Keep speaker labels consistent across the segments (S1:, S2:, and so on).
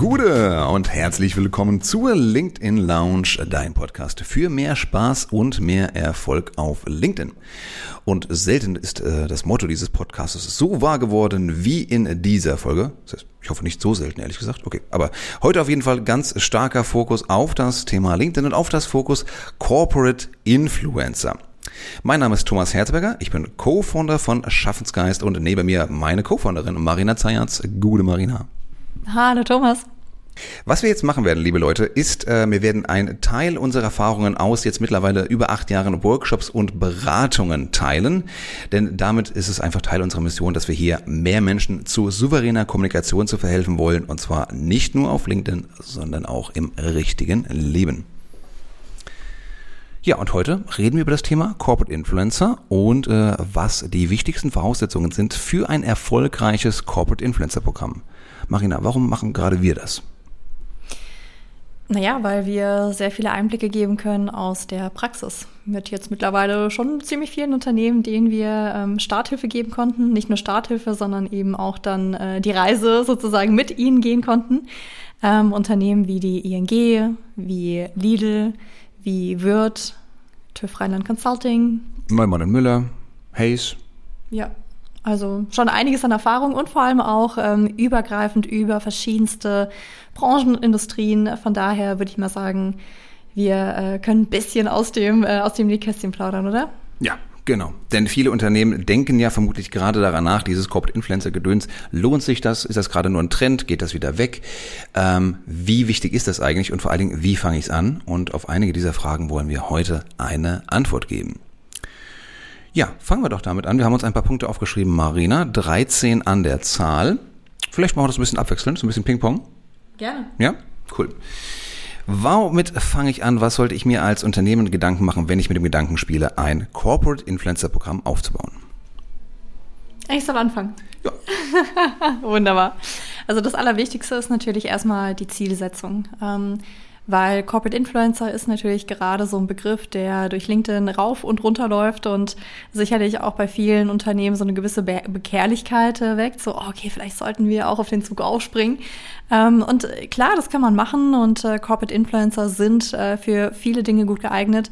S1: Gute und herzlich willkommen zur LinkedIn Lounge, dein Podcast für mehr Spaß und mehr Erfolg auf LinkedIn. Und selten ist äh, das Motto dieses Podcasts so wahr geworden wie in dieser Folge. Das heißt, ich hoffe nicht so selten, ehrlich gesagt. Okay, aber heute auf jeden Fall ganz starker Fokus auf das Thema LinkedIn und auf das Fokus Corporate Influencer. Mein Name ist Thomas Herzberger, ich bin Co-Founder von Schaffensgeist und neben mir meine Co-Founderin Marina Zayatz. Gute Marina.
S2: Hallo Thomas.
S1: Was wir jetzt machen werden, liebe Leute, ist, äh, wir werden einen Teil unserer Erfahrungen aus jetzt mittlerweile über acht Jahren Workshops und Beratungen teilen. Denn damit ist es einfach Teil unserer Mission, dass wir hier mehr Menschen zu souveräner Kommunikation zu verhelfen wollen. Und zwar nicht nur auf LinkedIn, sondern auch im richtigen Leben. Ja, und heute reden wir über das Thema Corporate Influencer und äh, was die wichtigsten Voraussetzungen sind für ein erfolgreiches Corporate Influencer Programm. Marina, warum machen gerade wir das?
S2: Naja, weil wir sehr viele Einblicke geben können aus der Praxis. Mit jetzt mittlerweile schon ziemlich vielen Unternehmen, denen wir ähm, Starthilfe geben konnten. Nicht nur Starthilfe, sondern eben auch dann äh, die Reise sozusagen mit ihnen gehen konnten. Ähm, Unternehmen wie die ING, wie Lidl, wie Wirt, TÜV Rheinland Consulting.
S1: Neumann und Müller, Hayes.
S2: Ja, also schon einiges an Erfahrung und vor allem auch ähm, übergreifend über verschiedenste Branchen und Industrien. Von daher würde ich mal sagen, wir äh, können ein bisschen aus dem, äh, aus dem Nähkästchen plaudern, oder?
S1: Ja, Genau, denn viele Unternehmen denken ja vermutlich gerade daran nach, dieses Corporate Influencer Gedöns, lohnt sich das? Ist das gerade nur ein Trend? Geht das wieder weg? Ähm, wie wichtig ist das eigentlich und vor allen Dingen, wie fange ich es an? Und auf einige dieser Fragen wollen wir heute eine Antwort geben. Ja, fangen wir doch damit an. Wir haben uns ein paar Punkte aufgeschrieben, Marina. 13 an der Zahl. Vielleicht machen wir das ein bisschen abwechselnd, so ein bisschen Ping-Pong.
S2: Gerne.
S1: Ja, cool. Womit fange ich an? Was sollte ich mir als Unternehmen Gedanken machen, wenn ich mit dem Gedanken spiele, ein Corporate Influencer Programm aufzubauen?
S2: Ich soll anfangen. Ja. Wunderbar. Also das Allerwichtigste ist natürlich erstmal die Zielsetzung. Ähm, weil Corporate Influencer ist natürlich gerade so ein Begriff, der durch LinkedIn rauf und runter läuft und sicherlich auch bei vielen Unternehmen so eine gewisse Be Bekehrlichkeit äh, weckt. So, okay, vielleicht sollten wir auch auf den Zug aufspringen. Ähm, und klar, das kann man machen und äh, Corporate Influencer sind äh, für viele Dinge gut geeignet.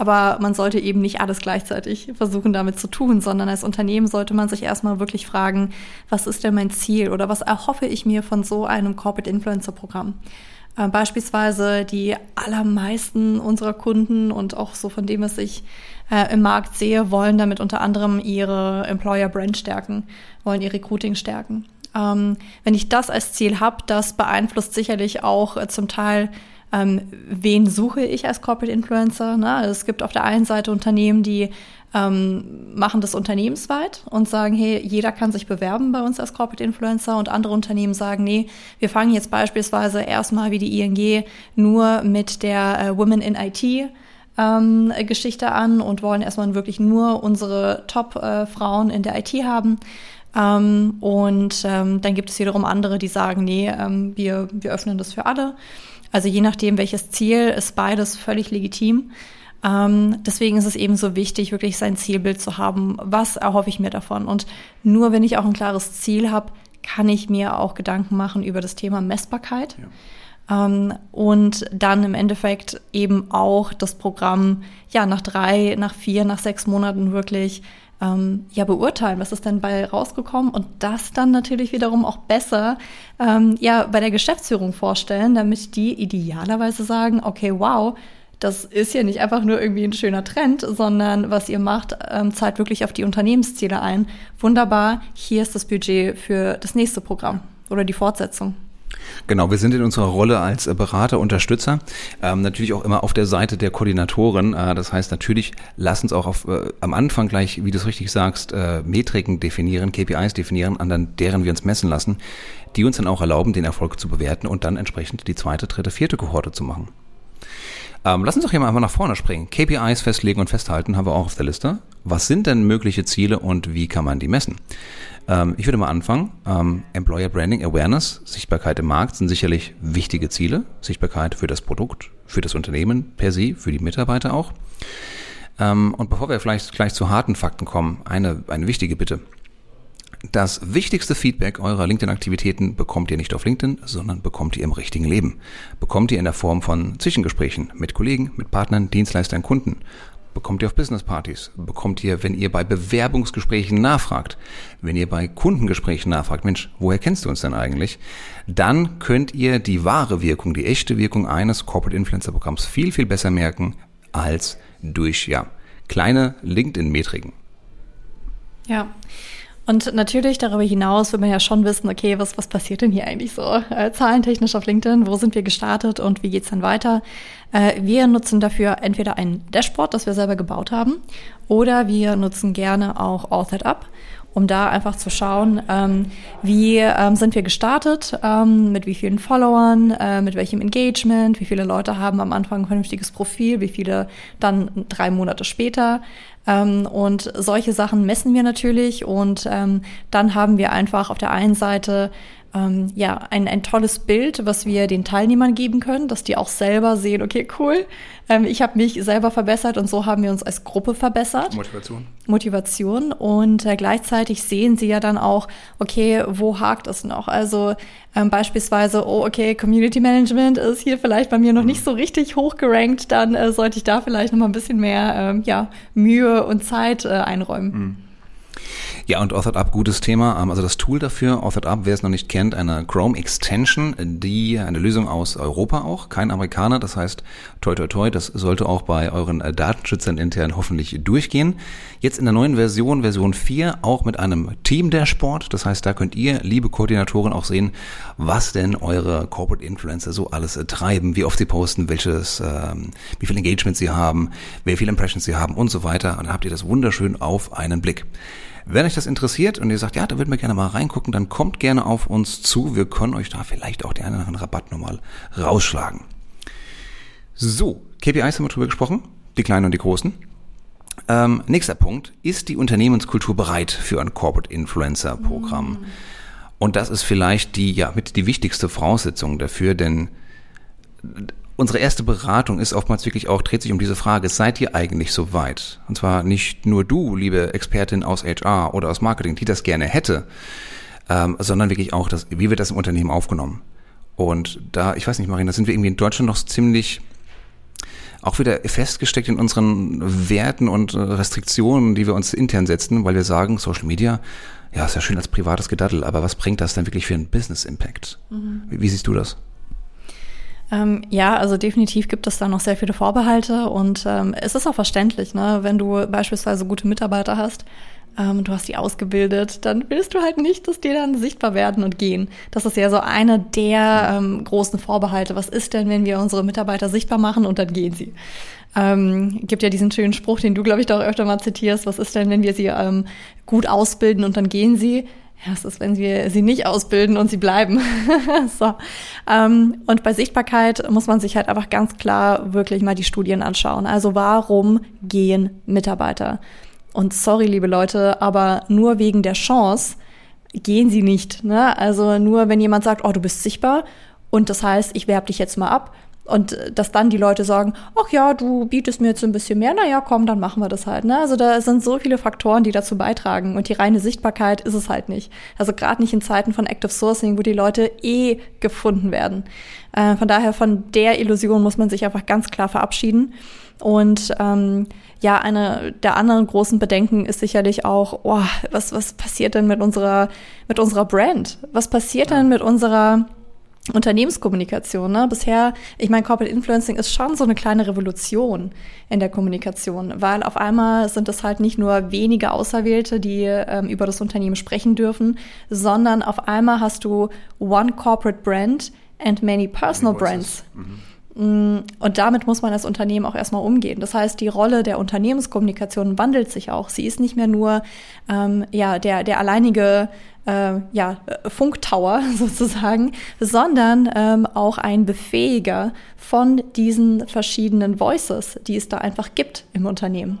S2: Aber man sollte eben nicht alles gleichzeitig versuchen damit zu tun, sondern als Unternehmen sollte man sich erstmal wirklich fragen, was ist denn mein Ziel oder was erhoffe ich mir von so einem Corporate Influencer Programm? Äh, beispielsweise die allermeisten unserer Kunden und auch so von dem, was ich äh, im Markt sehe, wollen damit unter anderem ihre Employer Brand stärken, wollen ihr Recruiting stärken. Ähm, wenn ich das als Ziel habe, das beeinflusst sicherlich auch äh, zum Teil ähm, wen suche ich als Corporate Influencer? Ne? Also es gibt auf der einen Seite Unternehmen, die ähm, machen das unternehmensweit und sagen, hey, jeder kann sich bewerben bei uns als Corporate Influencer und andere Unternehmen sagen, nee, wir fangen jetzt beispielsweise erstmal wie die ING nur mit der äh, Women in IT ähm, Geschichte an und wollen erstmal wirklich nur unsere Top-Frauen äh, in der IT haben. Ähm, und ähm, dann gibt es wiederum andere, die sagen, nee, wir, wir öffnen das für alle. Also je nachdem, welches Ziel, ist beides völlig legitim. Ähm, deswegen ist es eben so wichtig, wirklich sein Zielbild zu haben. Was erhoffe ich mir davon? Und nur wenn ich auch ein klares Ziel habe, kann ich mir auch Gedanken machen über das Thema Messbarkeit. Ja. Ähm, und dann im Endeffekt eben auch das Programm ja nach drei, nach vier, nach sechs Monaten wirklich ähm, ja beurteilen, was ist denn bei rausgekommen und das dann natürlich wiederum auch besser ähm, ja bei der Geschäftsführung vorstellen, damit die idealerweise sagen, okay, wow, das ist ja nicht einfach nur irgendwie ein schöner Trend, sondern was ihr macht, ähm, zahlt wirklich auf die Unternehmensziele ein. Wunderbar, hier ist das Budget für das nächste Programm oder die Fortsetzung.
S1: Genau, wir sind in unserer Rolle als Berater, Unterstützer ähm, natürlich auch immer auf der Seite der Koordinatoren. Äh, das heißt natürlich, lass uns auch auf, äh, am Anfang gleich, wie du es richtig sagst, äh, Metriken definieren, KPIs definieren, an deren wir uns messen lassen, die uns dann auch erlauben, den Erfolg zu bewerten und dann entsprechend die zweite, dritte, vierte Kohorte zu machen. Ähm, lass uns doch hier mal einfach nach vorne springen. KPIs festlegen und festhalten haben wir auch auf der Liste. Was sind denn mögliche Ziele und wie kann man die messen? Ähm, ich würde mal anfangen. Ähm, Employer Branding Awareness, Sichtbarkeit im Markt sind sicherlich wichtige Ziele. Sichtbarkeit für das Produkt, für das Unternehmen per se, für die Mitarbeiter auch. Ähm, und bevor wir vielleicht gleich zu harten Fakten kommen, eine, eine wichtige Bitte. Das wichtigste Feedback eurer LinkedIn-Aktivitäten bekommt ihr nicht auf LinkedIn, sondern bekommt ihr im richtigen Leben. Bekommt ihr in der Form von Zwischengesprächen mit Kollegen, mit Partnern, Dienstleistern, Kunden. Bekommt ihr auf Businesspartys. Bekommt ihr, wenn ihr bei Bewerbungsgesprächen nachfragt. Wenn ihr bei Kundengesprächen nachfragt, Mensch, woher kennst du uns denn eigentlich? Dann könnt ihr die wahre Wirkung, die echte Wirkung eines Corporate Influencer Programms viel, viel besser merken als durch, ja, kleine LinkedIn-Metriken.
S2: Ja. Und natürlich darüber hinaus will man ja schon wissen, okay, was, was passiert denn hier eigentlich so äh, zahlentechnisch auf LinkedIn? Wo sind wir gestartet und wie geht's dann weiter? Äh, wir nutzen dafür entweder ein Dashboard, das wir selber gebaut haben, oder wir nutzen gerne auch Authored Up um da einfach zu schauen, ähm, wie ähm, sind wir gestartet, ähm, mit wie vielen Followern, äh, mit welchem Engagement, wie viele Leute haben am Anfang ein vernünftiges Profil, wie viele dann drei Monate später. Ähm, und solche Sachen messen wir natürlich und ähm, dann haben wir einfach auf der einen Seite ähm, ja, ein, ein tolles Bild, was wir den Teilnehmern geben können, dass die auch selber sehen, okay, cool, ähm, ich habe mich selber verbessert und so haben wir uns als Gruppe verbessert.
S1: Motivation.
S2: Motivation und äh, gleichzeitig sehen sie ja dann auch, okay, wo hakt es noch? Also ähm, beispielsweise, oh, okay, Community Management ist hier vielleicht bei mir noch mhm. nicht so richtig hoch gerankt, dann äh, sollte ich da vielleicht noch mal ein bisschen mehr ähm, ja, Mühe und Zeit äh, einräumen. Mhm.
S1: Ja, und Authored Up, gutes Thema. Ähm, also das Tool dafür, Authored Up, wer es noch nicht kennt, eine Chrome Extension, die eine Lösung aus Europa auch, kein Amerikaner. Das heißt, toi toi toi, das sollte auch bei euren äh, Datenschützern intern hoffentlich durchgehen. Jetzt in der neuen Version, Version 4, auch mit einem Team-Dashboard. Das heißt, da könnt ihr, liebe Koordinatoren, auch sehen, was denn eure Corporate Influencer so alles äh, treiben, wie oft sie posten, welches, ähm, wie viel Engagement sie haben, wie viele Impressions sie haben und so weiter. Und dann habt ihr das wunderschön auf einen Blick. Wenn euch das interessiert und ihr sagt, ja, da würden wir gerne mal reingucken, dann kommt gerne auf uns zu. Wir können euch da vielleicht auch den einen oder anderen Rabatt nochmal rausschlagen. So, KPIs haben wir drüber gesprochen, die kleinen und die großen. Ähm, nächster Punkt, ist die Unternehmenskultur bereit für ein Corporate Influencer Programm? Mhm. Und das ist vielleicht die, ja, mit die wichtigste Voraussetzung dafür, denn unsere erste Beratung ist oftmals wirklich auch, dreht sich um diese Frage, seid ihr eigentlich so weit? Und zwar nicht nur du, liebe Expertin aus HR oder aus Marketing, die das gerne hätte, ähm, sondern wirklich auch, das, wie wird das im Unternehmen aufgenommen? Und da, ich weiß nicht, Marina, da sind wir irgendwie in Deutschland noch ziemlich auch wieder festgesteckt in unseren Werten und Restriktionen, die wir uns intern setzen, weil wir sagen, Social Media, ja, ist ja schön als privates Gedattel, aber was bringt das denn wirklich für einen Business Impact? Mhm. Wie, wie siehst du das?
S2: Ähm, ja, also definitiv gibt es da noch sehr viele Vorbehalte und ähm, es ist auch verständlich, ne? wenn du beispielsweise gute Mitarbeiter hast, ähm, du hast die ausgebildet, dann willst du halt nicht, dass die dann sichtbar werden und gehen. Das ist ja so eine der ähm, großen Vorbehalte. Was ist denn, wenn wir unsere Mitarbeiter sichtbar machen und dann gehen sie? Ähm, gibt ja diesen schönen Spruch, den du, glaube ich, doch öfter mal zitierst. Was ist denn, wenn wir sie ähm, gut ausbilden und dann gehen sie? Ja, es ist, wenn wir sie nicht ausbilden und sie bleiben. so. Ähm, und bei Sichtbarkeit muss man sich halt einfach ganz klar wirklich mal die Studien anschauen. Also warum gehen Mitarbeiter? Und sorry, liebe Leute, aber nur wegen der Chance gehen sie nicht. Ne? Also nur wenn jemand sagt, oh, du bist sichtbar und das heißt, ich werbe dich jetzt mal ab, und äh, dass dann die Leute sagen, ach ja, du bietest mir jetzt ein bisschen mehr, naja, komm, dann machen wir das halt. Ne? Also da sind so viele Faktoren, die dazu beitragen. Und die reine Sichtbarkeit ist es halt nicht. Also gerade nicht in Zeiten von Active Sourcing, wo die Leute eh gefunden werden. Äh, von daher, von der Illusion muss man sich einfach ganz klar verabschieden. Und ähm, ja, eine der anderen großen Bedenken ist sicherlich auch, oh, was, was passiert denn mit unserer, mit unserer Brand? Was passiert denn mit unserer Unternehmenskommunikation. Ne? Bisher, ich meine, Corporate Influencing ist schon so eine kleine Revolution in der Kommunikation, weil auf einmal sind es halt nicht nur wenige Auserwählte, die ähm, über das Unternehmen sprechen dürfen, sondern auf einmal hast du one corporate brand and many personal brands. Mhm. Mm, und damit muss man als Unternehmen auch erstmal umgehen. Das heißt, die Rolle der Unternehmenskommunikation wandelt sich auch. Sie ist nicht mehr nur ähm, ja, der, der alleinige äh, ja, Funktower sozusagen, sondern ähm, auch ein Befähiger von diesen verschiedenen Voices, die es da einfach gibt im Unternehmen.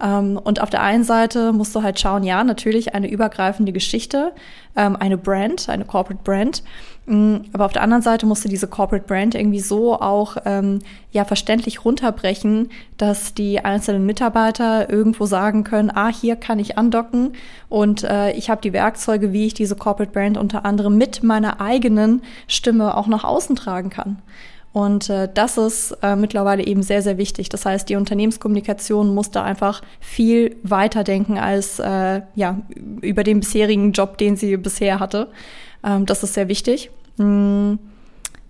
S2: Ähm, und auf der einen Seite musst du halt schauen, ja, natürlich eine übergreifende Geschichte, ähm, eine Brand, eine Corporate Brand. Mm, aber auf der anderen Seite musst du diese Corporate Brand irgendwie so auch ähm, ja verständlich runterbrechen, dass die einzelnen Mitarbeiter irgendwo sagen können, ah, hier kann ich andocken und äh, ich habe die Werkzeuge, wie ich diese Corporate Brand unter anderem mit meiner eigenen Stimme auch nach außen tragen kann. Und äh, das ist äh, mittlerweile eben sehr, sehr wichtig. Das heißt, die Unternehmenskommunikation muss da einfach viel weiter denken als äh, ja, über den bisherigen Job, den sie bisher hatte. Ähm, das ist sehr wichtig. Mm,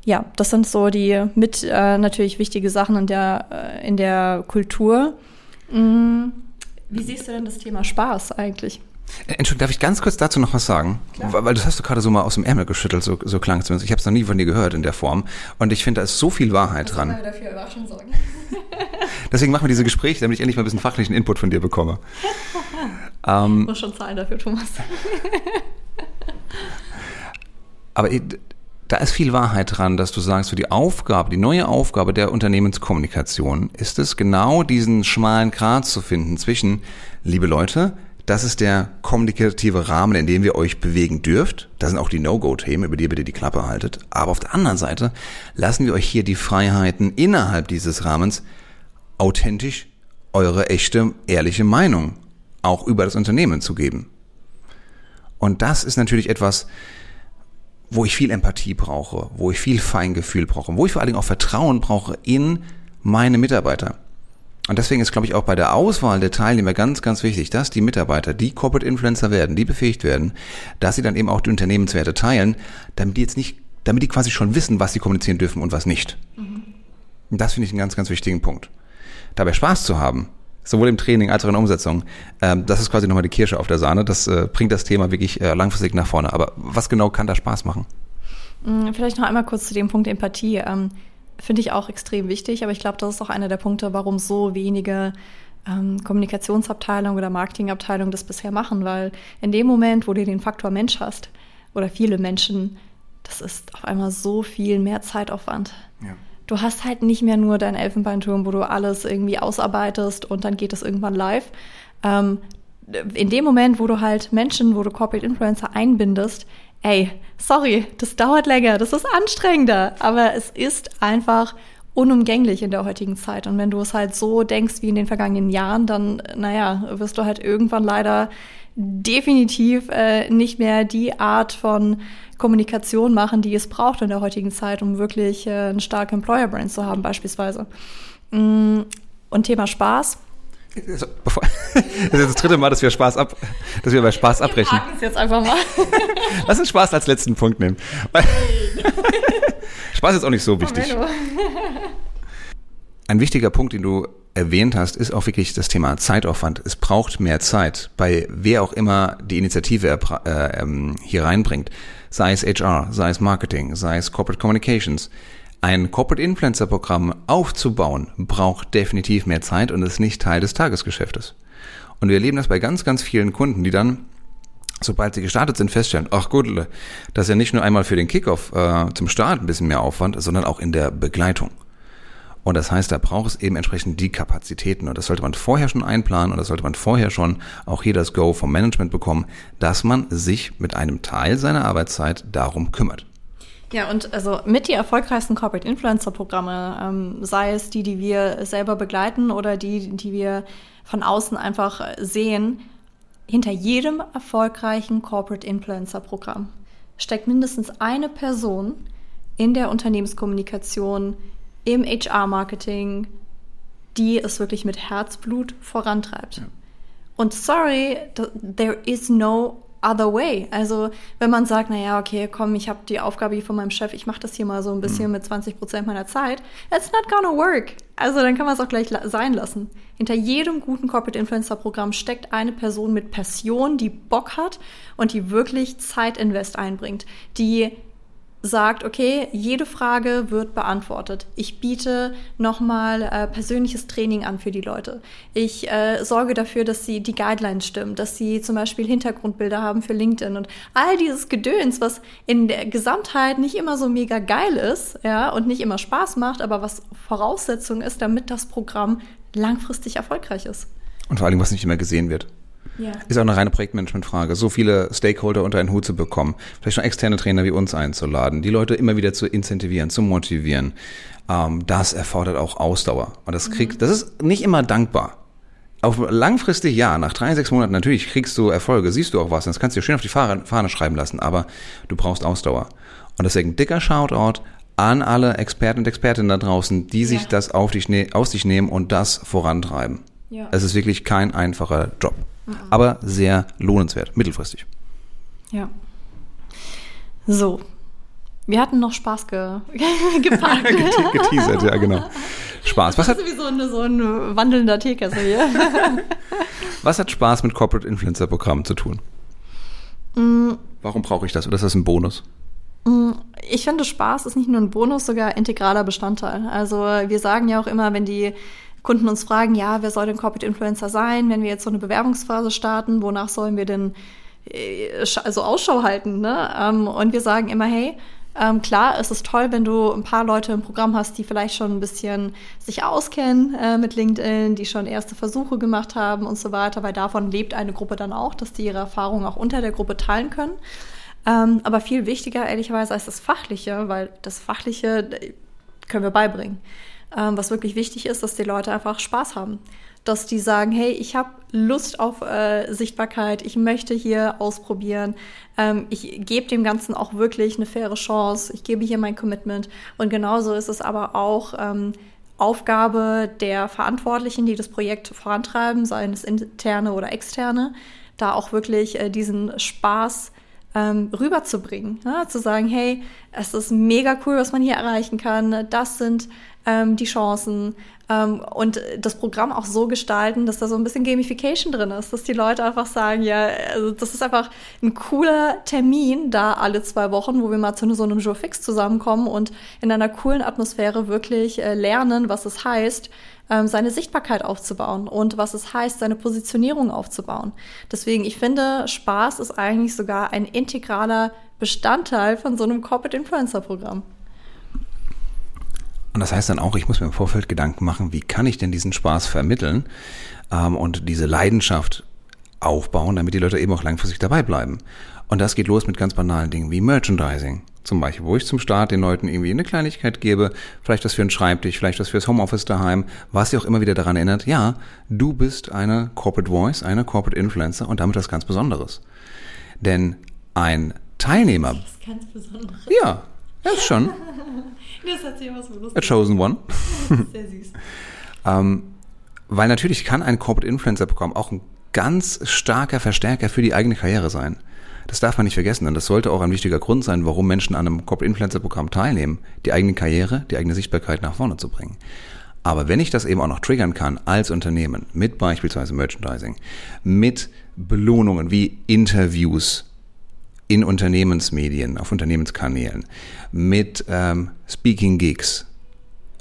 S2: ja, das sind so die mit äh, natürlich wichtige Sachen in der, äh, in der Kultur. Mm, wie siehst du denn das Thema Spaß eigentlich?
S1: Äh, Entschuldigung, darf ich ganz kurz dazu noch was sagen? Klar. Weil das hast du gerade so mal aus dem Ärmel geschüttelt, so, so klang es zumindest. Ich habe es noch nie von dir gehört in der Form. Und ich finde, da ist so viel Wahrheit dran. Wir dafür Überraschung sorgen. Deswegen machen wir diese Gespräche, damit ich endlich mal ein bisschen fachlichen Input von dir bekomme.
S2: ähm, muss schon zahlen dafür, Thomas.
S1: aber da ist viel Wahrheit dran, dass du sagst, so die Aufgabe, die neue Aufgabe der Unternehmenskommunikation ist es, genau diesen schmalen Grat zu finden zwischen, liebe Leute, das ist der kommunikative Rahmen, in dem wir euch bewegen dürft. Das sind auch die No-Go-Themen, über die ihr bitte die Klappe haltet. Aber auf der anderen Seite lassen wir euch hier die Freiheiten innerhalb dieses Rahmens authentisch eure echte, ehrliche Meinung auch über das Unternehmen zu geben. Und das ist natürlich etwas, wo ich viel Empathie brauche, wo ich viel Feingefühl brauche, wo ich vor allen Dingen auch Vertrauen brauche in meine Mitarbeiter. Und deswegen ist, glaube ich, auch bei der Auswahl der Teilnehmer ganz, ganz wichtig, dass die Mitarbeiter, die Corporate Influencer werden, die befähigt werden, dass sie dann eben auch die Unternehmenswerte teilen, damit die jetzt nicht, damit die quasi schon wissen, was sie kommunizieren dürfen und was nicht. Mhm. Und das finde ich einen ganz, ganz wichtigen Punkt. Dabei Spaß zu haben, sowohl im Training als auch in der Umsetzung, ähm, das ist quasi nochmal die Kirsche auf der Sahne. Das äh, bringt das Thema wirklich äh, langfristig nach vorne. Aber was genau kann da Spaß machen?
S2: Mm, vielleicht noch einmal kurz zu dem Punkt Empathie. Ähm, finde ich auch extrem wichtig, aber ich glaube, das ist auch einer der Punkte, warum so wenige ähm, Kommunikationsabteilungen oder Marketingabteilungen das bisher machen, weil in dem Moment, wo du den Faktor Mensch hast oder viele Menschen, das ist auf einmal so viel mehr Zeitaufwand. Ja. Du hast halt nicht mehr nur deinen Elfenbeinturm, wo du alles irgendwie ausarbeitest und dann geht es irgendwann live. Ähm, in dem Moment, wo du halt Menschen, wo du Corporate Influencer einbindest, ey, sorry, das dauert länger, das ist anstrengender, aber es ist einfach unumgänglich in der heutigen Zeit. Und wenn du es halt so denkst wie in den vergangenen Jahren, dann, naja, wirst du halt irgendwann leider definitiv äh, nicht mehr die Art von Kommunikation machen, die es braucht in der heutigen Zeit, um wirklich äh, eine starke Employer-Brand zu haben, beispielsweise. Mm, und Thema Spaß
S1: das ist das dritte Mal, dass wir Spaß ab, dass wir bei Spaß abbrechen. Wir jetzt einfach mal. Lass uns Spaß als letzten Punkt nehmen. Spaß ist auch nicht so wichtig. Ein wichtiger Punkt, den du erwähnt hast, ist auch wirklich das Thema Zeitaufwand. Es braucht mehr Zeit, bei wer auch immer die Initiative äh, ähm, hier reinbringt. Sei es HR, sei es Marketing, sei es Corporate Communications. Ein Corporate Influencer Programm aufzubauen braucht definitiv mehr Zeit und ist nicht Teil des Tagesgeschäftes. Und wir erleben das bei ganz, ganz vielen Kunden, die dann, sobald sie gestartet sind, feststellen, ach gut, das ist ja nicht nur einmal für den Kickoff äh, zum Start ein bisschen mehr Aufwand, sondern auch in der Begleitung. Und das heißt, da braucht es eben entsprechend die Kapazitäten. Und das sollte man vorher schon einplanen und das sollte man vorher schon auch hier das Go vom Management bekommen, dass man sich mit einem Teil seiner Arbeitszeit darum kümmert.
S2: Ja, und also mit die erfolgreichsten Corporate Influencer Programme, ähm, sei es die, die wir selber begleiten oder die, die wir von außen einfach sehen, hinter jedem erfolgreichen Corporate Influencer Programm steckt mindestens eine Person in der Unternehmenskommunikation, im HR-Marketing, die es wirklich mit Herzblut vorantreibt. Ja. Und sorry, there is no other way. Also wenn man sagt, naja, okay, komm, ich habe die Aufgabe hier von meinem Chef, ich mache das hier mal so ein bisschen mhm. mit 20 Prozent meiner Zeit, it's not gonna work. Also dann kann man es auch gleich sein lassen. Hinter jedem guten Corporate Influencer Programm steckt eine Person mit Passion, die Bock hat und die wirklich Zeit invest einbringt, die sagt, okay, jede Frage wird beantwortet. Ich biete nochmal äh, persönliches Training an für die Leute. Ich äh, sorge dafür, dass sie die Guidelines stimmen, dass sie zum Beispiel Hintergrundbilder haben für LinkedIn und all dieses Gedöns, was in der Gesamtheit nicht immer so mega geil ist, ja, und nicht immer Spaß macht, aber was Voraussetzung ist, damit das Programm langfristig erfolgreich ist.
S1: Und vor allem, was nicht immer gesehen wird. Ja. Ist auch eine reine Projektmanagement-Frage. So viele Stakeholder unter einen Hut zu bekommen, vielleicht schon externe Trainer wie uns einzuladen, die Leute immer wieder zu incentivieren, zu motivieren, ähm, das erfordert auch Ausdauer. Und das kriegt, mhm. das ist nicht immer dankbar. Auf langfristig ja, nach drei, sechs Monaten natürlich kriegst du Erfolge, siehst du auch was, das kannst du dir schön auf die Fahne schreiben lassen, aber du brauchst Ausdauer. Und deswegen dicker Shoutout an alle Experten und Expertinnen da draußen, die sich ja. das auf dich, ne-, aus dich nehmen und das vorantreiben. Ja. Es ist wirklich kein einfacher Job, mhm. aber sehr lohnenswert, mittelfristig.
S2: Ja. So. Wir hatten noch Spaß ge gepackt.
S1: Geteasert, ja, genau. Spaß.
S2: Was das ist hat, wie so, eine, so ein wandelnder Teekessel hier.
S1: Was hat Spaß mit Corporate Influencer Programmen zu tun? Mm. Warum brauche ich das? Oder ist das ein Bonus?
S2: Mm, ich finde, Spaß ist nicht nur ein Bonus, sogar integraler Bestandteil. Also wir sagen ja auch immer, wenn die Kunden uns fragen, ja, wer soll denn Corporate Influencer sein, wenn wir jetzt so eine Bewerbungsphase starten, wonach sollen wir denn äh, also Ausschau halten? Ne? Ähm, und wir sagen immer, hey, ähm, klar, es ist toll, wenn du ein paar Leute im Programm hast, die vielleicht schon ein bisschen sich auskennen äh, mit LinkedIn, die schon erste Versuche gemacht haben und so weiter, weil davon lebt eine Gruppe dann auch, dass die ihre Erfahrungen auch unter der Gruppe teilen können. Ähm, aber viel wichtiger, ehrlicherweise, als das Fachliche, weil das Fachliche äh, können wir beibringen. Ähm, was wirklich wichtig ist, dass die Leute einfach Spaß haben. Dass die sagen, hey, ich habe Lust auf äh, Sichtbarkeit, ich möchte hier ausprobieren, ähm, ich gebe dem Ganzen auch wirklich eine faire Chance, ich gebe hier mein Commitment. Und genauso ist es aber auch ähm, Aufgabe der Verantwortlichen, die das Projekt vorantreiben, seien es interne oder externe, da auch wirklich äh, diesen Spaß ähm, rüberzubringen. Ja? Zu sagen, hey, es ist mega cool, was man hier erreichen kann. Das sind ähm, die Chancen. Ähm, und das Programm auch so gestalten, dass da so ein bisschen Gamification drin ist, dass die Leute einfach sagen, ja, also das ist einfach ein cooler Termin da alle zwei Wochen, wo wir mal zu so einem Jour Fix zusammenkommen und in einer coolen Atmosphäre wirklich äh, lernen, was es heißt, ähm, seine Sichtbarkeit aufzubauen und was es heißt, seine Positionierung aufzubauen. Deswegen, ich finde, Spaß ist eigentlich sogar ein integraler Bestandteil von so einem Corporate Influencer Programm.
S1: Und das heißt dann auch, ich muss mir im Vorfeld Gedanken machen, wie kann ich denn diesen Spaß vermitteln ähm, und diese Leidenschaft aufbauen, damit die Leute eben auch langfristig dabei bleiben. Und das geht los mit ganz banalen Dingen wie Merchandising. Zum Beispiel, wo ich zum Start den Leuten irgendwie eine Kleinigkeit gebe, vielleicht was für einen Schreibtisch, vielleicht was fürs Homeoffice daheim, was sie auch immer wieder daran erinnert, ja, du bist eine Corporate Voice, eine Corporate Influencer und damit was ganz Besonderes. Denn ein Teilnehmer. Das ist ganz Besonderes. Ja, das ist schon. das hat sich was A chosen one. Sehr süß. ähm, weil natürlich kann ein Corporate Influencer Programm auch ein ganz starker Verstärker für die eigene Karriere sein. Das darf man nicht vergessen, denn das sollte auch ein wichtiger Grund sein, warum Menschen an einem Corporate Influencer Programm teilnehmen, die eigene Karriere, die eigene Sichtbarkeit nach vorne zu bringen. Aber wenn ich das eben auch noch triggern kann als Unternehmen mit beispielsweise Merchandising, mit Belohnungen wie Interviews in Unternehmensmedien, auf Unternehmenskanälen, mit ähm, Speaking Gigs,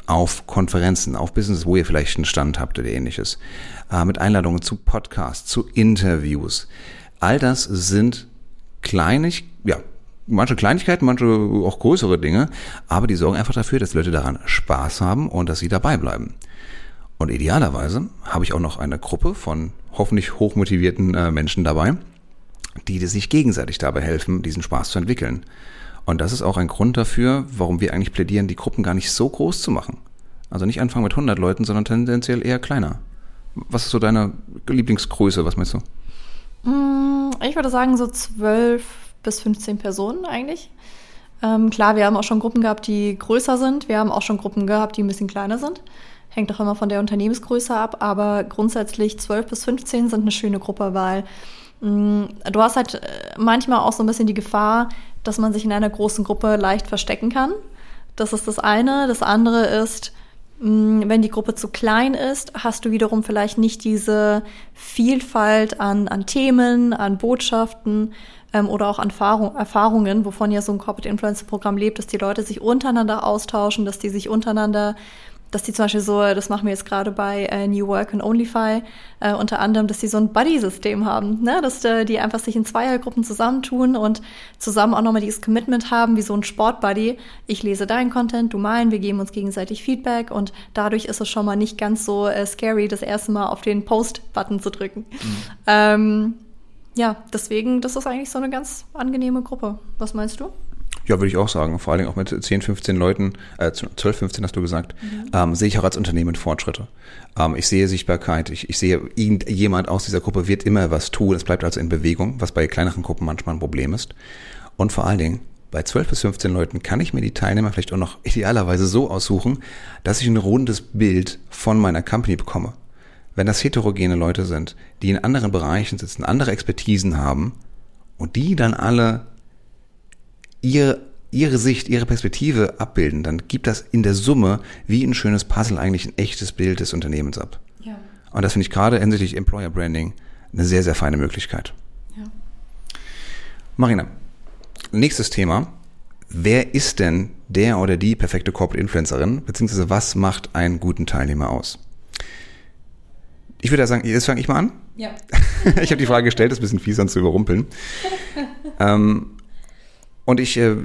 S1: auf Konferenzen, auf Business, wo ihr vielleicht einen Stand habt oder ähnliches, äh, mit Einladungen zu Podcasts, zu Interviews. All das sind kleinig, ja, manche Kleinigkeiten, manche auch größere Dinge, aber die sorgen einfach dafür, dass Leute daran Spaß haben und dass sie dabei bleiben. Und idealerweise habe ich auch noch eine Gruppe von hoffentlich hochmotivierten äh, Menschen dabei, die sich gegenseitig dabei helfen, diesen Spaß zu entwickeln. Und das ist auch ein Grund dafür, warum wir eigentlich plädieren, die Gruppen gar nicht so groß zu machen. Also nicht anfangen mit 100 Leuten, sondern tendenziell eher kleiner. Was ist so deine Lieblingsgröße? Was meinst du?
S2: Mm, ich würde sagen so 12 bis 15 Personen eigentlich. Ähm, klar, wir haben auch schon Gruppen gehabt, die größer sind. Wir haben auch schon Gruppen gehabt, die ein bisschen kleiner sind. Hängt auch immer von der Unternehmensgröße ab. Aber grundsätzlich 12 bis 15 sind eine schöne Gruppe, weil du hast halt äh, manchmal auch so ein bisschen die Gefahr, dass man sich in einer großen Gruppe leicht verstecken kann. Das ist das eine. Das andere ist, Mm, wenn die Gruppe zu klein ist, hast du wiederum vielleicht nicht diese Vielfalt an, an Themen, an Botschaften ähm, oder auch an Erfahrung, Erfahrungen, wovon ja so ein Corporate Influencer Programm lebt, dass die Leute sich untereinander austauschen, dass die sich untereinander dass die zum Beispiel so, das machen wir jetzt gerade bei äh, New Work und OnlyFi, äh, unter anderem, dass die so ein Buddy-System haben, ne? dass äh, die einfach sich in Zweiergruppen zusammentun und zusammen auch nochmal dieses Commitment haben, wie so ein Sport-Buddy. Ich lese deinen Content, du meinen, wir geben uns gegenseitig Feedback und dadurch ist es schon mal nicht ganz so äh, scary, das erste Mal auf den Post-Button zu drücken. Mhm. Ähm, ja, deswegen, das ist eigentlich so eine ganz angenehme Gruppe. Was meinst du?
S1: Ja, würde ich auch sagen. Vor allen Dingen auch mit 10, 15 Leuten, äh, 12, 15 hast du gesagt, mhm. ähm, sehe ich auch als Unternehmen Fortschritte. Ähm, ich sehe Sichtbarkeit, ich, ich sehe, irgendjemand aus dieser Gruppe wird immer was tun. Es bleibt also in Bewegung, was bei kleineren Gruppen manchmal ein Problem ist. Und vor allen Dingen, bei 12 bis 15 Leuten kann ich mir die Teilnehmer vielleicht auch noch idealerweise so aussuchen, dass ich ein rundes Bild von meiner Company bekomme. Wenn das heterogene Leute sind, die in anderen Bereichen sitzen, andere Expertisen haben und die dann alle ihre, ihre Sicht, ihre Perspektive abbilden, dann gibt das in der Summe wie ein schönes Puzzle eigentlich ein echtes Bild des Unternehmens ab. Ja. Und das finde ich gerade hinsichtlich Employer Branding eine sehr, sehr feine Möglichkeit. Ja. Marina, nächstes Thema. Wer ist denn der oder die perfekte Corporate Influencerin, beziehungsweise was macht einen guten Teilnehmer aus? Ich würde ja sagen, jetzt fange ich mal an. Ja. ich habe die Frage gestellt, das ist ein bisschen fies, sonst zu überrumpeln. ähm, und ich äh,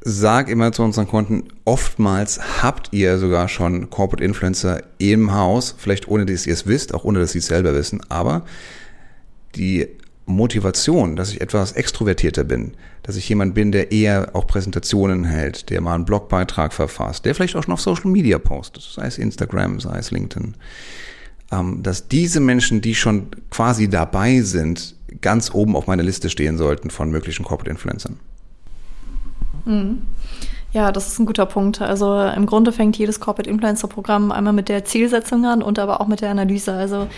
S1: sage immer zu unseren Kunden, oftmals habt ihr sogar schon Corporate Influencer im Haus, vielleicht ohne dass ihr es wisst, auch ohne dass sie es selber wissen, aber die Motivation, dass ich etwas extrovertierter bin, dass ich jemand bin, der eher auch Präsentationen hält, der mal einen Blogbeitrag verfasst, der vielleicht auch schon auf Social Media postet, sei es Instagram, sei es LinkedIn, ähm, dass diese Menschen, die schon quasi dabei sind, ganz oben auf meiner Liste stehen sollten von möglichen Corporate Influencern.
S2: Mhm. Ja, das ist ein guter Punkt. Also im Grunde fängt jedes Corporate Influencer Programm einmal mit der Zielsetzung an und aber auch mit der Analyse. Also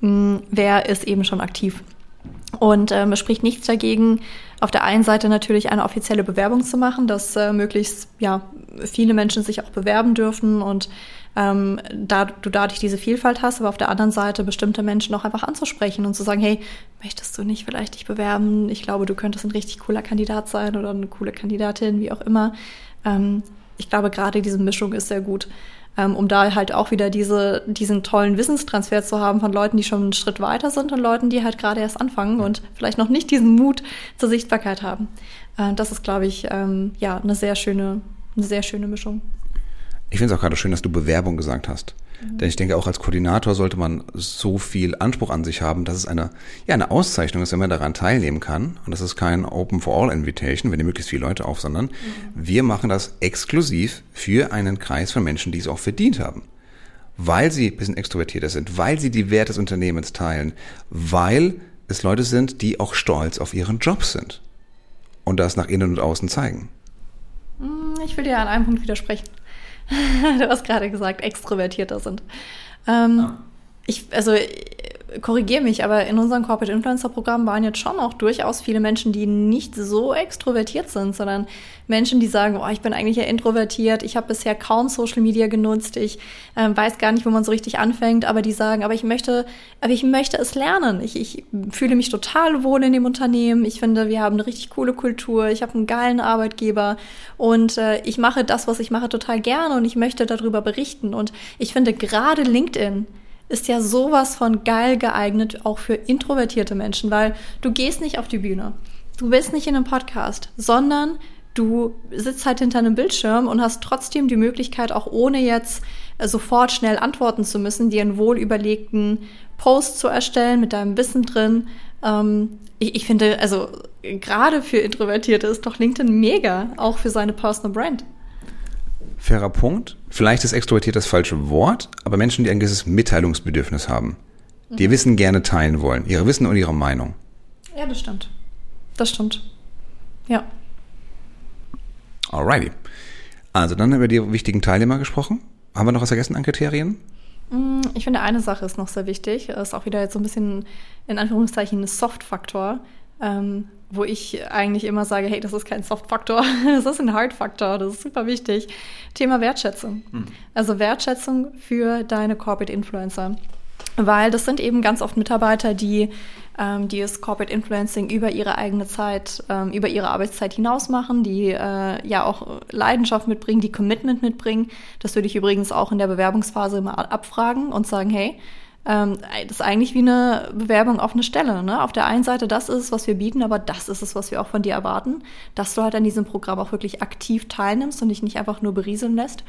S2: mh, wer ist eben schon aktiv? Und ähm, es spricht nichts dagegen, auf der einen Seite natürlich eine offizielle Bewerbung zu machen, dass äh, möglichst ja, viele Menschen sich auch bewerben dürfen und ähm, da du dadurch diese Vielfalt hast, aber auf der anderen Seite bestimmte Menschen auch einfach anzusprechen und zu sagen, hey, möchtest du nicht vielleicht dich bewerben? Ich glaube, du könntest ein richtig cooler Kandidat sein oder eine coole Kandidatin, wie auch immer. Ähm, ich glaube, gerade diese Mischung ist sehr gut, ähm, um da halt auch wieder diese, diesen tollen Wissenstransfer zu haben von Leuten, die schon einen Schritt weiter sind und Leuten, die halt gerade erst anfangen und vielleicht noch nicht diesen Mut zur Sichtbarkeit haben. Äh, das ist, glaube ich, ähm, ja, eine sehr schöne, eine sehr schöne Mischung.
S1: Ich finde es auch gerade schön, dass du Bewerbung gesagt hast. Mhm. Denn ich denke, auch als Koordinator sollte man so viel Anspruch an sich haben, dass es eine, ja, eine Auszeichnung ist, wenn man daran teilnehmen kann. Und das ist kein Open for All Invitation, wenn ihr möglichst viele Leute auf, sondern mhm. wir machen das exklusiv für einen Kreis von Menschen, die es auch verdient haben. Weil sie ein bisschen extrovertierter sind, weil sie die Werte des Unternehmens teilen, weil es Leute sind, die auch stolz auf ihren Job sind und das nach innen und außen zeigen.
S2: Mhm, ich will dir an einem Punkt widersprechen. du hast gerade gesagt, extrovertierter sind. Ähm, ja. Ich, also korrigiere mich, aber in unserem Corporate Influencer Programm waren jetzt schon auch durchaus viele Menschen, die nicht so extrovertiert sind, sondern Menschen, die sagen, oh, ich bin eigentlich ja introvertiert, ich habe bisher kaum Social Media genutzt, ich äh, weiß gar nicht, wo man so richtig anfängt, aber die sagen, aber ich möchte, aber ich möchte es lernen. Ich, ich fühle mich total wohl in dem Unternehmen. Ich finde, wir haben eine richtig coole Kultur, ich habe einen geilen Arbeitgeber und äh, ich mache das, was ich mache, total gerne und ich möchte darüber berichten. Und ich finde gerade LinkedIn ist ja sowas von geil geeignet, auch für introvertierte Menschen, weil du gehst nicht auf die Bühne. Du bist nicht in einem Podcast, sondern du sitzt halt hinter einem Bildschirm und hast trotzdem die Möglichkeit, auch ohne jetzt äh, sofort schnell antworten zu müssen, dir einen wohlüberlegten Post zu erstellen mit deinem Wissen drin. Ähm, ich, ich finde, also gerade für Introvertierte ist doch LinkedIn mega, auch für seine Personal Brand.
S1: Fairer Punkt. Vielleicht ist extrovertiert das falsche Wort, aber Menschen, die ein gewisses Mitteilungsbedürfnis haben, die ihr mhm. Wissen gerne teilen wollen, ihre Wissen und ihre Meinung.
S2: Ja, das stimmt. Das stimmt. Ja.
S1: Alrighty. Also dann haben wir die wichtigen Teilnehmer gesprochen. Haben wir noch was vergessen an Kriterien?
S2: Mm, ich finde, eine Sache ist noch sehr wichtig. Das ist auch wieder jetzt so ein bisschen in Anführungszeichen ein Soft-Faktor. Ähm, wo ich eigentlich immer sage, hey, das ist kein Soft-Faktor, das ist ein Hard-Faktor, das ist super wichtig. Thema Wertschätzung. Mhm. Also Wertschätzung für deine Corporate Influencer. weil das sind eben ganz oft Mitarbeiter, die, ähm, die das Corporate Influencing über ihre eigene Zeit, ähm, über ihre Arbeitszeit hinaus machen, die äh, ja auch Leidenschaft mitbringen, die Commitment mitbringen. Das würde ich übrigens auch in der Bewerbungsphase immer abfragen und sagen, hey, ähm, das ist eigentlich wie eine Bewerbung auf eine Stelle. Ne? Auf der einen Seite, das ist es, was wir bieten, aber das ist es, was wir auch von dir erwarten, dass du halt an diesem Programm auch wirklich aktiv teilnimmst und dich nicht einfach nur berieseln lässt.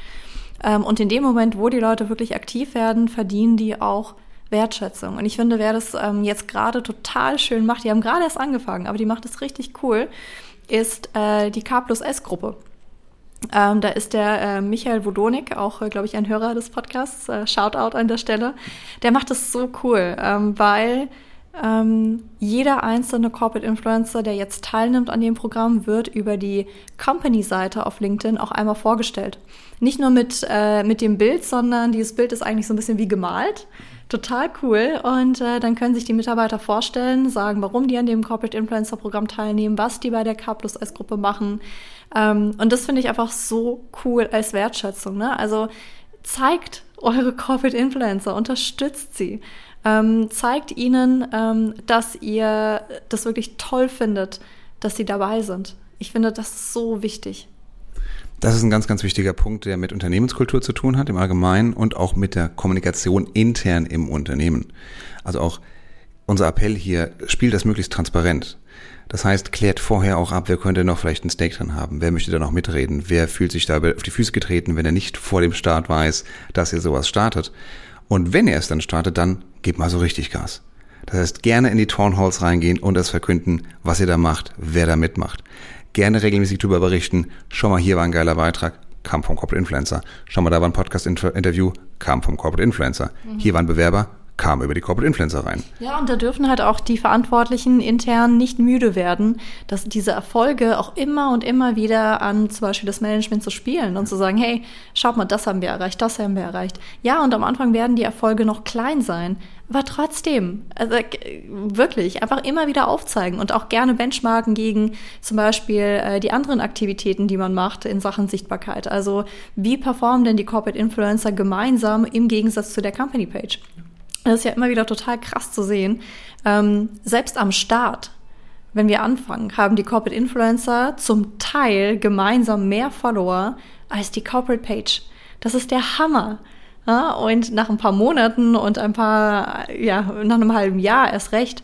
S2: Ähm, und in dem Moment, wo die Leute wirklich aktiv werden, verdienen die auch Wertschätzung. Und ich finde, wer das ähm, jetzt gerade total schön macht, die haben gerade erst angefangen, aber die macht es richtig cool, ist äh, die K plus S Gruppe. Ähm, da ist der äh, Michael Wodonik, auch, äh, glaube ich, ein Hörer des Podcasts, äh, Shoutout an der Stelle. Der macht das so cool, ähm, weil ähm, jeder einzelne Corporate Influencer, der jetzt teilnimmt an dem Programm, wird über die Company-Seite auf LinkedIn auch einmal vorgestellt. Nicht nur mit, äh, mit dem Bild, sondern dieses Bild ist eigentlich so ein bisschen wie gemalt. Total cool. Und äh, dann können sich die Mitarbeiter vorstellen, sagen, warum die an dem Corporate Influencer Programm teilnehmen, was die bei der K plus S Gruppe machen. Ähm, und das finde ich einfach so cool als Wertschätzung. Ne? Also zeigt eure Corporate Influencer, unterstützt sie. Ähm, zeigt ihnen, ähm, dass ihr das wirklich toll findet, dass sie dabei sind. Ich finde, das so wichtig.
S1: Das ist ein ganz, ganz wichtiger Punkt, der mit Unternehmenskultur zu tun hat im Allgemeinen und auch mit der Kommunikation intern im Unternehmen. Also auch unser Appell hier, spielt das möglichst transparent. Das heißt, klärt vorher auch ab, wer könnte noch vielleicht ein Steak drin haben, wer möchte da noch mitreden, wer fühlt sich da auf die Füße getreten, wenn er nicht vor dem Start weiß, dass ihr sowas startet. Und wenn er es dann startet, dann gebt mal so richtig Gas. Das heißt, gerne in die Townhalls reingehen und das verkünden, was ihr da macht, wer da mitmacht gerne regelmäßig darüber berichten. Schau mal, hier war ein geiler Beitrag, kam vom Corporate Influencer. Schau mal, da war ein Podcast-Interview, kam vom Corporate Influencer. Mhm. Hier war ein Bewerber, kam über die Corporate Influencer rein.
S2: Ja, und da dürfen halt auch die Verantwortlichen intern nicht müde werden, dass diese Erfolge auch immer und immer wieder an zum Beispiel das Management zu spielen und zu sagen, hey, schaut mal, das haben wir erreicht, das haben wir erreicht. Ja, und am Anfang werden die Erfolge noch klein sein, aber trotzdem, also wirklich, einfach immer wieder aufzeigen und auch gerne benchmarken gegen zum Beispiel äh, die anderen Aktivitäten, die man macht in Sachen Sichtbarkeit. Also wie performen denn die Corporate Influencer gemeinsam im Gegensatz zu der Company Page? Das ist ja immer wieder total krass zu sehen. Ähm, selbst am Start, wenn wir anfangen, haben die Corporate Influencer zum Teil gemeinsam mehr Follower als die Corporate Page. Das ist der Hammer. Ja, und nach ein paar Monaten und ein paar, ja, nach einem halben Jahr erst recht,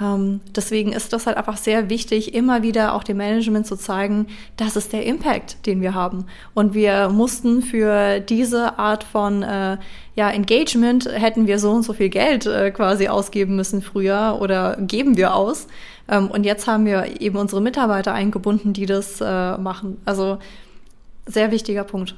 S2: ähm, deswegen ist das halt einfach sehr wichtig, immer wieder auch dem Management zu zeigen, das ist der Impact, den wir haben. Und wir mussten für diese Art von äh, ja, Engagement hätten wir so und so viel Geld äh, quasi ausgeben müssen früher oder geben wir aus. Ähm, und jetzt haben wir eben unsere Mitarbeiter eingebunden, die das äh, machen. Also sehr wichtiger Punkt.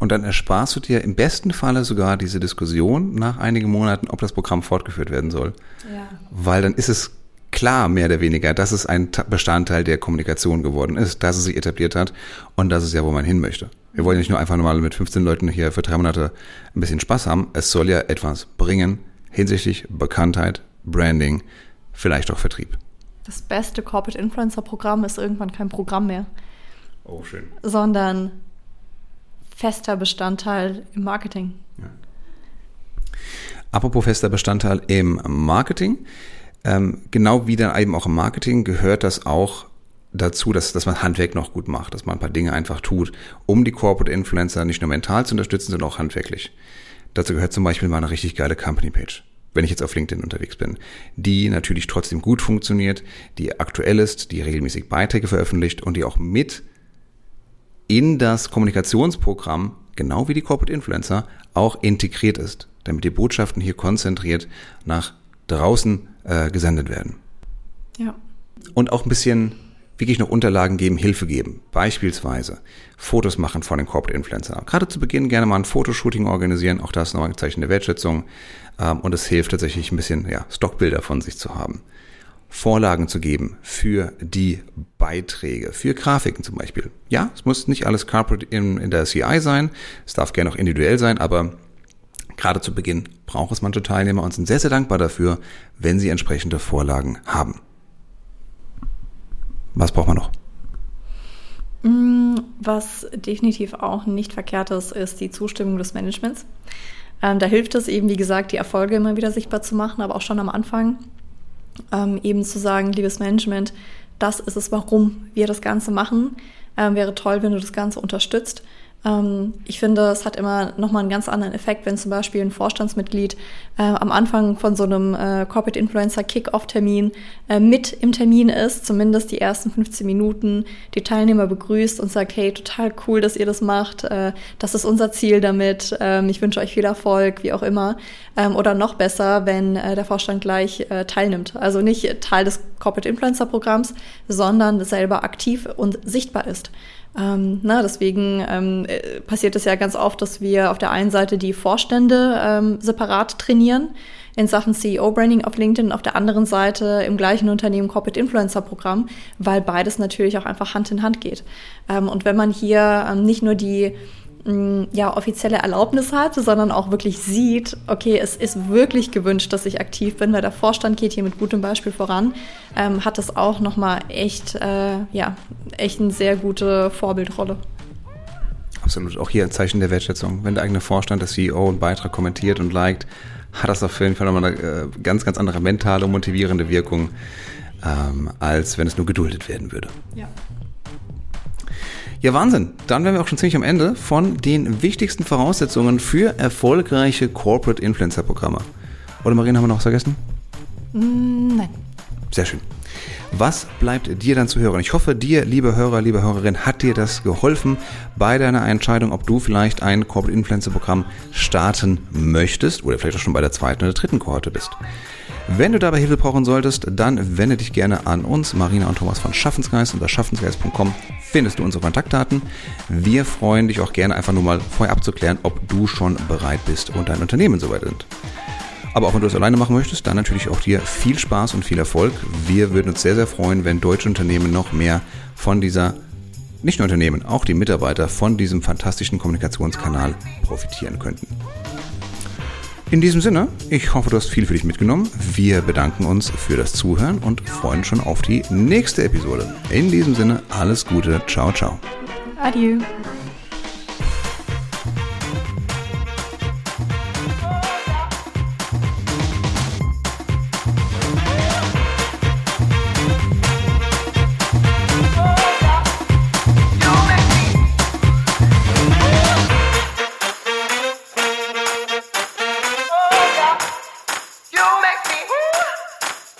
S1: Und dann ersparst du dir im besten Falle sogar diese Diskussion nach einigen Monaten, ob das Programm fortgeführt werden soll. Ja. Weil dann ist es klar, mehr oder weniger, dass es ein Bestandteil der Kommunikation geworden ist, dass es sich etabliert hat und das ist ja, wo man hin möchte. Wir wollen nicht nur einfach nur mal mit 15 Leuten hier für drei Monate ein bisschen Spaß haben. Es soll ja etwas bringen hinsichtlich Bekanntheit, Branding, vielleicht auch Vertrieb.
S2: Das beste Corporate Influencer Programm ist irgendwann kein Programm mehr.
S1: Oh, schön.
S2: Sondern fester Bestandteil im Marketing. Ja.
S1: Apropos fester Bestandteil im Marketing, ähm, genau wie dann eben auch im Marketing gehört das auch dazu, dass, dass man Handwerk noch gut macht, dass man ein paar Dinge einfach tut, um die Corporate Influencer nicht nur mental zu unterstützen, sondern auch handwerklich. Dazu gehört zum Beispiel mal eine richtig geile Company Page wenn ich jetzt auf LinkedIn unterwegs bin, die natürlich trotzdem gut funktioniert, die aktuell ist, die regelmäßig Beiträge veröffentlicht und die auch mit in das Kommunikationsprogramm, genau wie die Corporate Influencer, auch integriert ist, damit die Botschaften hier konzentriert nach draußen äh, gesendet werden.
S2: Ja.
S1: Und auch ein bisschen wirklich noch Unterlagen geben, Hilfe geben. Beispielsweise Fotos machen von den Corporate Influencer. Gerade zu Beginn gerne mal ein Fotoshooting organisieren, auch das noch ein Zeichen der Wertschätzung. Ähm, und es hilft tatsächlich ein bisschen ja, Stockbilder von sich zu haben. Vorlagen zu geben für die Beiträge, für Grafiken zum Beispiel. Ja, es muss nicht alles Corporate in, in der CI sein, es darf gerne auch individuell sein, aber gerade zu Beginn braucht es manche Teilnehmer und sind sehr, sehr dankbar dafür, wenn sie entsprechende Vorlagen haben. Was braucht man noch?
S2: Mm, was definitiv auch nicht verkehrt ist, ist die Zustimmung des Managements. Ähm, da hilft es eben, wie gesagt, die Erfolge immer wieder sichtbar zu machen, aber auch schon am Anfang ähm, eben zu sagen, liebes Management, das ist es, warum wir das Ganze machen. Ähm, wäre toll, wenn du das Ganze unterstützt. Ähm, ich finde, es hat immer nochmal einen ganz anderen Effekt, wenn zum Beispiel ein Vorstandsmitglied äh, am Anfang von so einem äh, Corporate Influencer Kick-Off-Termin äh, mit im Termin ist, zumindest die ersten 15 Minuten, die Teilnehmer begrüßt und sagt, hey, total cool, dass ihr das macht, äh, das ist unser Ziel damit, ähm, ich wünsche euch viel Erfolg, wie auch immer. Ähm, oder noch besser, wenn äh, der Vorstand gleich äh, teilnimmt. Also nicht Teil des Corporate Influencer-Programms, sondern selber aktiv und sichtbar ist. Ähm, na, deswegen ähm, äh, passiert es ja ganz oft, dass wir auf der einen Seite die Vorstände ähm, separat trainieren in Sachen CEO-Branding auf LinkedIn, auf der anderen Seite im gleichen Unternehmen Corporate Influencer-Programm, weil beides natürlich auch einfach Hand in Hand geht. Ähm, und wenn man hier ähm, nicht nur die ja, offizielle Erlaubnis hat, sondern auch wirklich sieht, okay, es ist wirklich gewünscht, dass ich aktiv bin, weil der Vorstand geht hier mit gutem Beispiel voran, ähm, hat das auch nochmal echt, äh, ja, echt eine sehr gute Vorbildrolle.
S1: Absolut, auch hier ein Zeichen der Wertschätzung. Wenn der eigene Vorstand, der CEO, einen Beitrag kommentiert und liked, hat das auf jeden Fall nochmal eine äh, ganz, ganz andere mentale und motivierende Wirkung, ähm, als wenn es nur geduldet werden würde. Ja. Ja, Wahnsinn. Dann wären wir auch schon ziemlich am Ende von den wichtigsten Voraussetzungen für erfolgreiche Corporate Influencer Programme. Oder Marina, haben wir noch was vergessen?
S2: Mm, nein.
S1: Sehr schön. Was bleibt dir dann zu hören? Ich hoffe, dir, liebe Hörer, liebe Hörerin, hat dir das geholfen bei deiner Entscheidung, ob du vielleicht ein Corporate Influencer Programm starten möchtest oder vielleicht auch schon bei der zweiten oder dritten Kohorte bist. Wenn du dabei Hilfe brauchen solltest, dann wende dich gerne an uns, Marina und Thomas von Schaffensgeist. Unter schaffensgeist.com findest du unsere Kontaktdaten. Wir freuen dich auch gerne einfach nur mal vorher abzuklären, ob du schon bereit bist und dein Unternehmen soweit sind. Aber auch wenn du es alleine machen möchtest, dann natürlich auch dir viel Spaß und viel Erfolg. Wir würden uns sehr, sehr freuen, wenn deutsche Unternehmen noch mehr von dieser, nicht nur Unternehmen, auch die Mitarbeiter von diesem fantastischen Kommunikationskanal profitieren könnten. In diesem Sinne, ich hoffe, du hast viel für dich mitgenommen. Wir bedanken uns für das Zuhören und freuen schon auf die nächste Episode. In diesem Sinne, alles Gute. Ciao, ciao.
S2: Adieu.